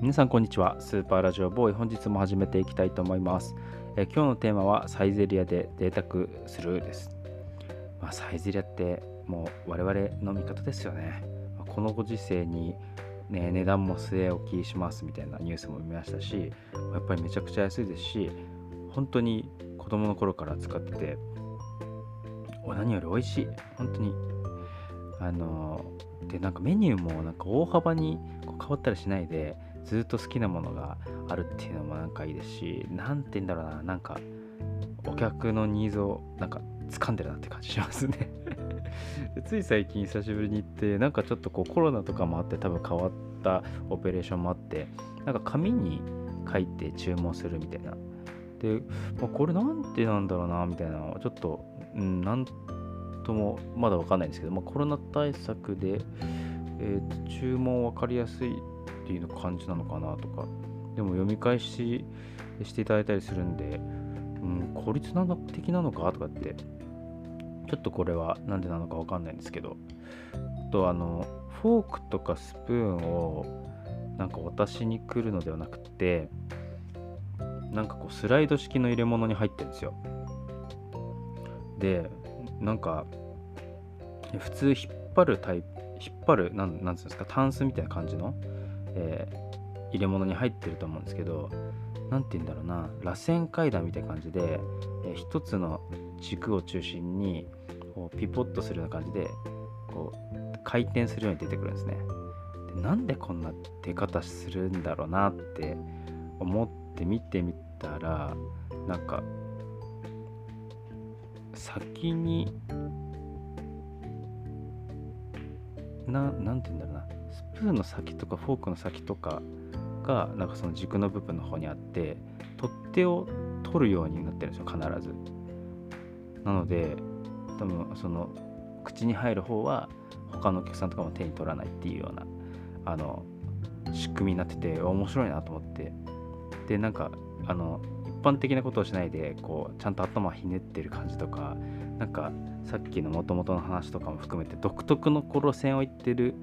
皆さんこんにちは。スーパーラジオボーイ本日も始めていきたいと思います、え今日のテーマはサイゼリアで贅沢するです、まあ、サイゼリアってもう我々の味方ですよね。このご時世にね、値段も据え置きしますみたいなニュースも見ましたしやっぱりめちゃくちゃ安いですし本当に子供の頃から使ってて何より美味しい。本当に。あのでなんかメニューもなんか大幅にこう変わったりしないでずっと好きなものがあるっていうのもなんかいいですし何て言うんだろうななんかお客のニーズをなんか掴んでるなって感じしますね。つい最近久しぶりに行ってなんかちょっとこうコロナとかもあって多分変わったオペレーションもあってなんか紙に書いて注文するみたいな。で、まあ、これなんてなんだろうなみたいなちょっと、うん、なんともまだわかんないんですけど、まあ、コロナ対策で、えーと、注文分かりやすいっていう感じなのかなとか。でも読み返ししていただいたりするんで、うん、効率なの的なのかとかってちょっとこれは何でなのか分かんないんですけど。とあのフォークとかスプーンをなんか渡しに来るのではなくてなんかこうスライド式の入れ物に入ってるんですよ。でなんか普通引っ張るタイプ引っ張るなんなんつうんですかタンスみたいな感じの、えー、入れ物に入ってると思うんですけど何て言うんだろうな螺旋階段みたいな感じで、えー、一つの軸を中心にこうピポッとするような感じでこう回転するように出てくるんですね。でなんでこんな出方するんだろうなって思って見てみたらなんか先にななんて言うんだろうな。スプーンの先とかフォークの先とかがなんかその軸の部分の方にあって取っ手を取るようになってるんですよ必ず。なので多分その口に入る方は他のお客さんとかも手に取らないっていうようなあの仕組みになってて面白いなと思って。でなんかあの一般的なことをしないでこうちゃんと頭ひねってる感じとかなんかさっきのもともとの話とかも含めて独特の路線を言ってる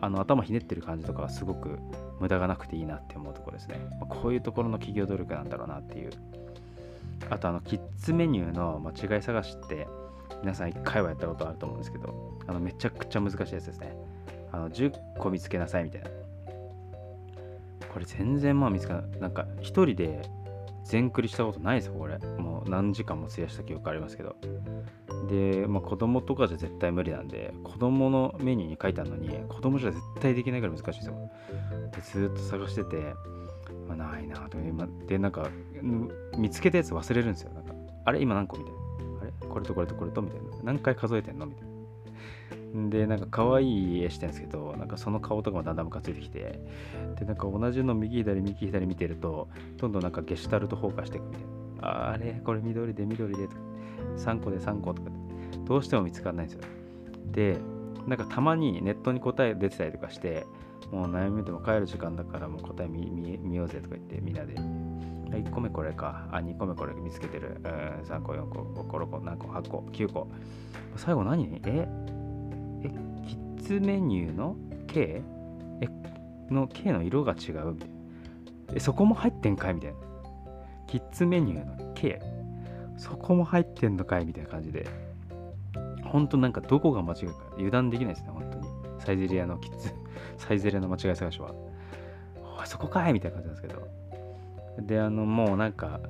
あの頭ひねってる感じとかはすごく無駄がなくていいなって思うところですね、まこういうところの企業努力なんだろうなっていう。あとあのキッズメニューの間違い探しって皆さん1回はやったことあると思うんですけどあのめちゃくちゃ難しいやつですね。あの10個見つけなさいみたいな。これ全然まあ見つかない。なんか1人で全クリしたことないですよこれ。もう何時間も費やした記憶ありますけど。で、まあ、子供とかじゃ絶対無理なんで子供のメニューに書いてあるのに子供じゃ絶対できないから難しいですよ。でずっと探してて、まあ、ないなとでなんか見つけたやつ忘れるんですよ。なんかあれ今何個みたいな。あれこれとこれとこれとみたいな。何回数えてんのみたいな。でなんか可愛い絵してるんですけどなんかその顔とかもだんだんムカついてきてでなんか同じの右左右左見てるとどんどんなんかゲシュタルト崩壊していくみたいな。あれこれ緑で緑でとか。3個で3個とかどうしても見つからないんですよ。でなんかたまにネットに答え出てたりとかしてもう悩みでも帰る時間だからもう答え見見ようぜとか言ってみんなで。1個目これか。あ2個目これ見つけてる。3個4個5個6個何個8個9個。最後何？え？え？キッズメニューの K? え？の K の色が違うみたいな。えそこも入ってんかい？みたいな。キッズメニューの K そこも入ってんのかいみたいな感じで。本当なんかどこが間違いか油断できないですね本当に。サイゼリアのキッズ。サイゼリアの間違い探しは。あそこかいみたいな感じなんですけど。であのもうなんか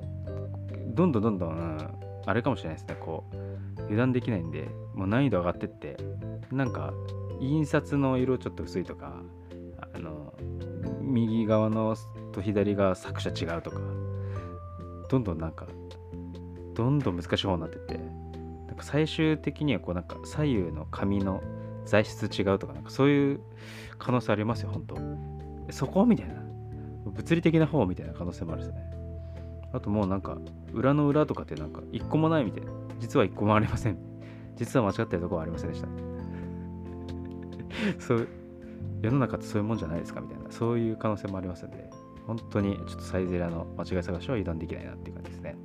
どんどんどんどん、うん、あれかもしれないですね。こう油断できないんでもう難易度上がってって。なんか印刷の色ちょっと薄いとかあの右側のと左が作者違うとか。どんどんなんかどんどん難しい方になっててなんか最終的にはこうなんか左右の紙の材質違うとかなんかそういう可能性ありますよ本当。そこみたいな。物理的な方みたいな可能性もあるですね。あともうなんか裏の裏とかってなんか一個もないみたいな。実は一個もありません。実は間違ってるとこはありませんでした。そう世の中ってそういうもんじゃないですかみたいな。そういう可能性もありますので本当にちょっとサイゼリアの間違い探しは油断できないなっていう感じですね。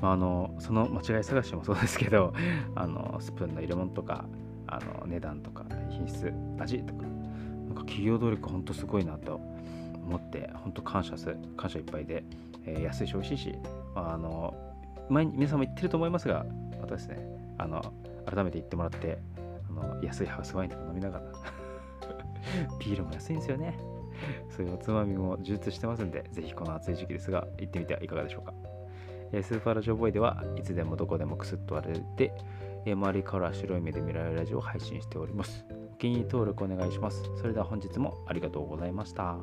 まあ、あのその間違い探しもそうですけど あのスプーンの入れ物とかあの値段とか品質味とかなんか企業努力ほんとすごいなと思って本当感謝す感謝いっぱいで、えー、安いし美味しいし、あの前に皆さんも言ってると思いますがまたですねあの改めて言ってもらってあの安いハウスワインとか飲みながら ビールも安いんですよね。そういうおつまみも充実してますんでぜひこの暑い時期ですが行ってみてはいかがでしょうか、え、スーパーラジオボーイではいつでもどこでもくすっと割れて、え、周りから白い目で見られるラジオを配信しております。お気に入り登録お願いします。それでは本日もありがとうございました。